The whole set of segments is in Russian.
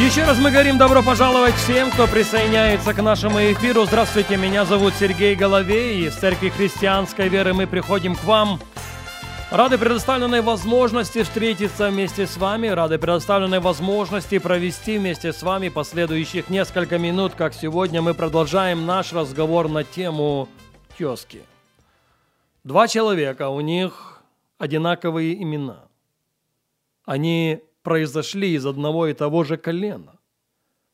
Еще раз мы говорим добро пожаловать всем, кто присоединяется к нашему эфиру. Здравствуйте, меня зовут Сергей Головей. Из Церкви Христианской Веры мы приходим к вам. Рады предоставленной возможности встретиться вместе с вами, рады предоставленной возможности провести вместе с вами последующих несколько минут, как сегодня мы продолжаем наш разговор на тему тезки. Два человека, у них одинаковые имена. Они произошли из одного и того же колена,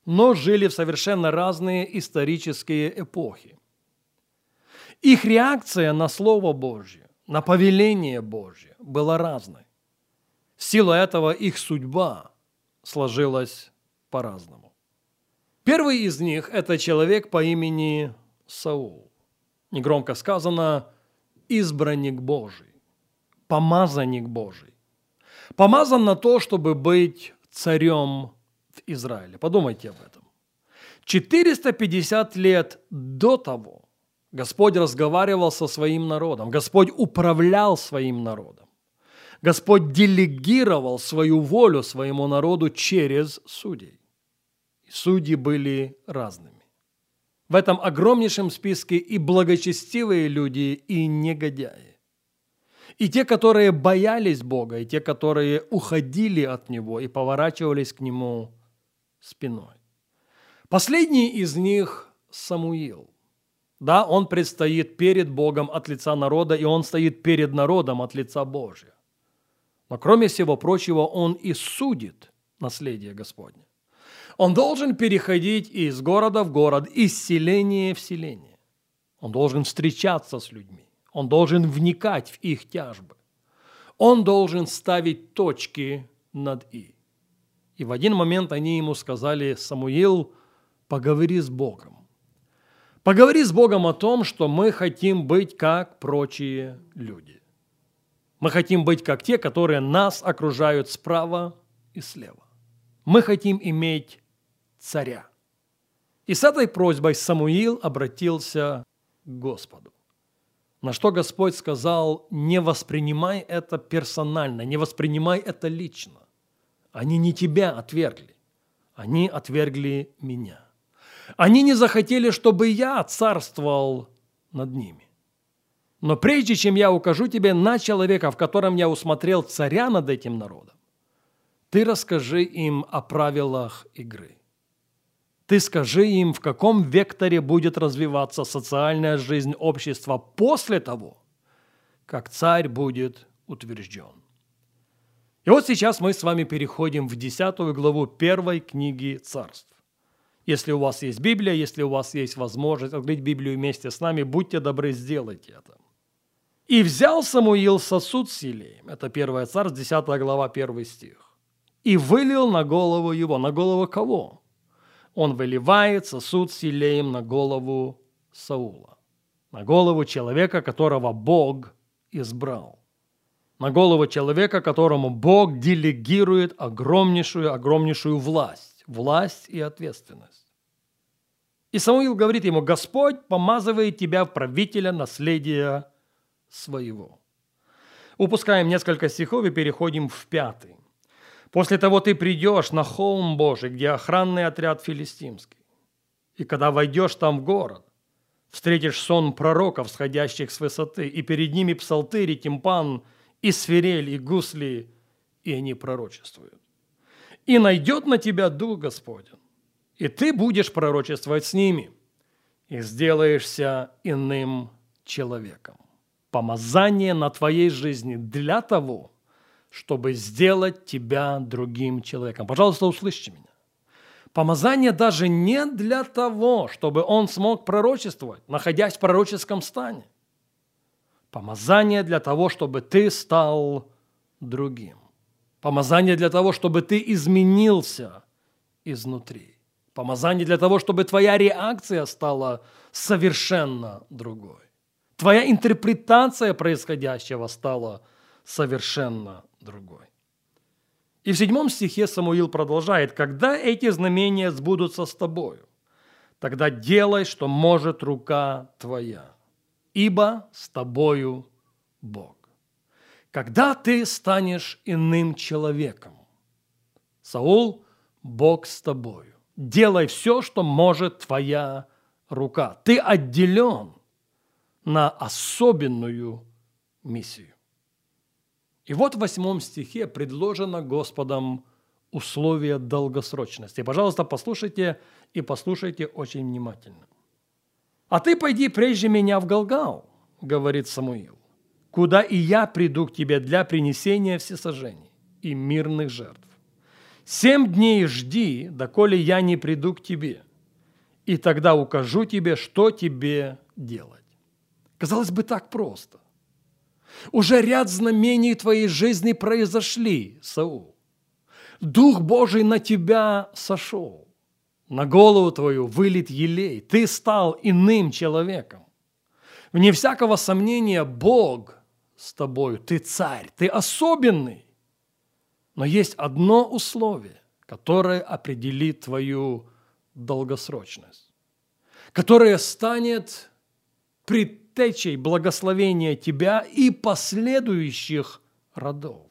но жили в совершенно разные исторические эпохи. Их реакция на Слово Божье, на повеление Божье была разной. Сила этого их судьба сложилась по-разному. Первый из них – это человек по имени Саул. Негромко сказано «избранник Божий», «помазанник Божий» помазан на то, чтобы быть царем в Израиле. Подумайте об этом. 450 лет до того Господь разговаривал со своим народом, Господь управлял своим народом, Господь делегировал свою волю своему народу через судей. И судьи были разными. В этом огромнейшем списке и благочестивые люди, и негодяи. И те, которые боялись Бога, и те, которые уходили от Него и поворачивались к Нему спиной. Последний из них – Самуил. Да, он предстоит перед Богом от лица народа, и он стоит перед народом от лица Божия. Но кроме всего прочего, он и судит наследие Господне. Он должен переходить из города в город, из селения в селение. Он должен встречаться с людьми. Он должен вникать в их тяжбы. Он должен ставить точки над «и». И в один момент они ему сказали, Самуил, поговори с Богом. Поговори с Богом о том, что мы хотим быть как прочие люди. Мы хотим быть как те, которые нас окружают справа и слева. Мы хотим иметь царя. И с этой просьбой Самуил обратился к Господу. На что Господь сказал, не воспринимай это персонально, не воспринимай это лично. Они не тебя отвергли, они отвергли меня. Они не захотели, чтобы я царствовал над ними. Но прежде чем я укажу тебе на человека, в котором я усмотрел царя над этим народом, ты расскажи им о правилах игры. Ты скажи им, в каком векторе будет развиваться социальная жизнь общества после того, как царь будет утвержден. И вот сейчас мы с вами переходим в 10 главу первой книги царств. Если у вас есть Библия, если у вас есть возможность открыть Библию вместе с нами, будьте добры, сделайте это. «И взял Самуил сосуд с елеем». Это 1 царств, 10 глава, 1 стих. «И вылил на голову его». На голову кого? Он выливает сосуд с елеем на голову Саула, на голову человека, которого Бог избрал, на голову человека, которому Бог делегирует огромнейшую, огромнейшую власть, власть и ответственность. И Самуил говорит ему, Господь помазывает тебя в правителя наследия своего. Упускаем несколько стихов и переходим в пятый. После того ты придешь на холм Божий, где охранный отряд филистимский. И когда войдешь там в город, встретишь сон пророков, сходящих с высоты, и перед ними псалтырь, и тимпан, и свирель, и гусли, и они пророчествуют. И найдет на тебя Дух Господень, и ты будешь пророчествовать с ними, и сделаешься иным человеком. Помазание на твоей жизни для того – чтобы сделать тебя другим человеком. Пожалуйста, услышьте меня. Помазание даже не для того, чтобы он смог пророчествовать, находясь в пророческом стане. Помазание для того, чтобы ты стал другим. Помазание для того, чтобы ты изменился изнутри. Помазание для того, чтобы твоя реакция стала совершенно другой. Твоя интерпретация происходящего стала совершенно другой. И в седьмом стихе Самуил продолжает, «Когда эти знамения сбудутся с тобою, тогда делай, что может рука твоя, ибо с тобою Бог». Когда ты станешь иным человеком, Саул, Бог с тобою. Делай все, что может твоя рука. Ты отделен на особенную миссию. И вот в восьмом стихе предложено Господом условие долгосрочности. Пожалуйста, послушайте и послушайте очень внимательно. «А ты пойди прежде меня в Галгал», — говорит Самуил, «куда и я приду к тебе для принесения всесожжений и мирных жертв. Семь дней жди, доколе я не приду к тебе, и тогда укажу тебе, что тебе делать». Казалось бы, так просто. Уже ряд знамений твоей жизни произошли, Саул. Дух Божий на тебя сошел. На голову твою вылит елей. Ты стал иным человеком. Вне всякого сомнения, Бог с тобою. Ты царь, ты особенный. Но есть одно условие, которое определит твою долгосрочность, которое станет пред предтечей благословения тебя и последующих родов.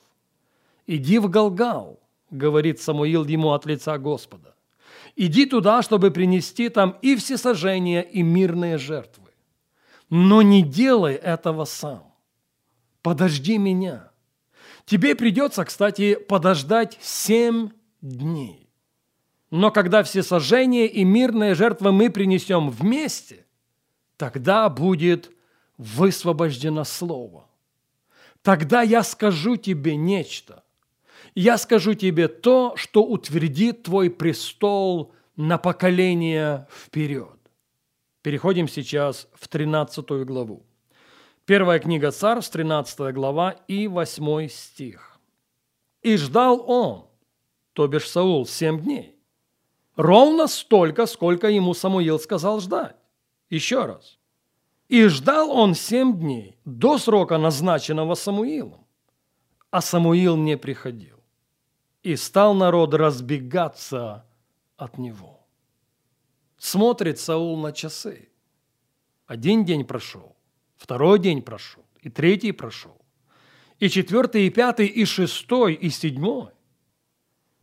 «Иди в Галгал», — говорит Самуил ему от лица Господа. «Иди туда, чтобы принести там и всесожжения, и мирные жертвы. Но не делай этого сам. Подожди меня. Тебе придется, кстати, подождать семь дней. Но когда всесожжения и мирные жертвы мы принесем вместе, тогда будет высвобождено слово. Тогда я скажу тебе нечто. Я скажу тебе то, что утвердит твой престол на поколение вперед. Переходим сейчас в 13 главу. Первая книга Царств, 13 глава и 8 стих. «И ждал он, то бишь Саул, семь дней, ровно столько, сколько ему Самуил сказал ждать. Еще раз. И ждал он семь дней до срока, назначенного Самуилом. А Самуил не приходил. И стал народ разбегаться от него. Смотрит Саул на часы. Один день прошел, второй день прошел, и третий прошел, и четвертый, и пятый, и шестой, и седьмой.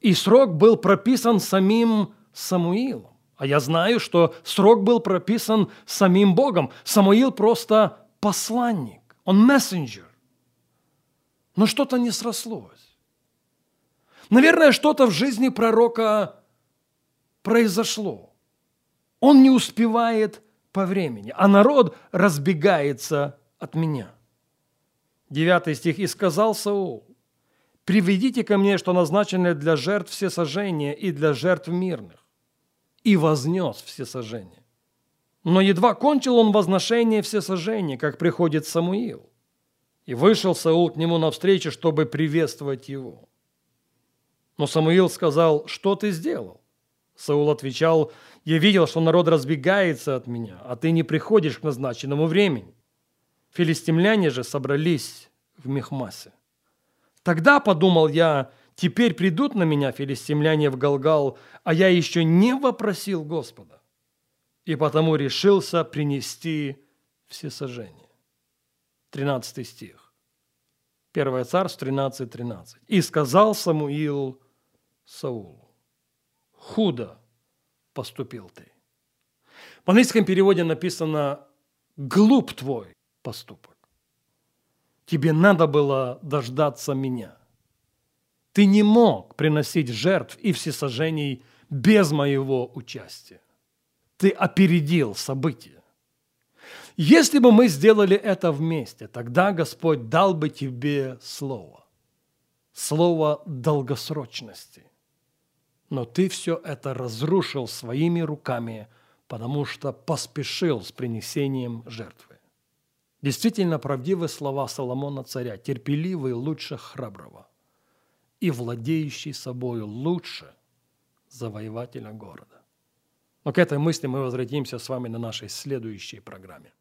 И срок был прописан самим Самуилом. А я знаю, что срок был прописан самим Богом. Самуил просто посланник, он мессенджер. Но что-то не срослось. Наверное, что-то в жизни пророка произошло. Он не успевает по времени, а народ разбегается от меня. Девятый стих. «И сказал Саул, приведите ко мне, что назначено для жертв все сожжения и для жертв мирных и вознес все сожжения. Но едва кончил он возношение все сожжения, как приходит Самуил. И вышел Саул к нему навстречу, чтобы приветствовать его. Но Самуил сказал, что ты сделал? Саул отвечал, я видел, что народ разбегается от меня, а ты не приходишь к назначенному времени. Филистимляне же собрались в Мехмасе. Тогда, подумал я, Теперь придут на меня филистимляне в Галгал, а я еще не вопросил Господа. И потому решился принести всесожжение. 13 стих. 1 Царств 13, 13. «И сказал Самуил Саулу, худо поступил ты». В английском переводе написано «глуп твой поступок». Тебе надо было дождаться меня – ты не мог приносить жертв и всесожжений без моего участия. Ты опередил события. Если бы мы сделали это вместе, тогда Господь дал бы тебе слово. Слово долгосрочности. Но ты все это разрушил своими руками, потому что поспешил с принесением жертвы. Действительно правдивы слова Соломона царя, терпеливый лучше храброго и владеющий собою лучше завоевателя города. Но к этой мысли мы возвратимся с вами на нашей следующей программе.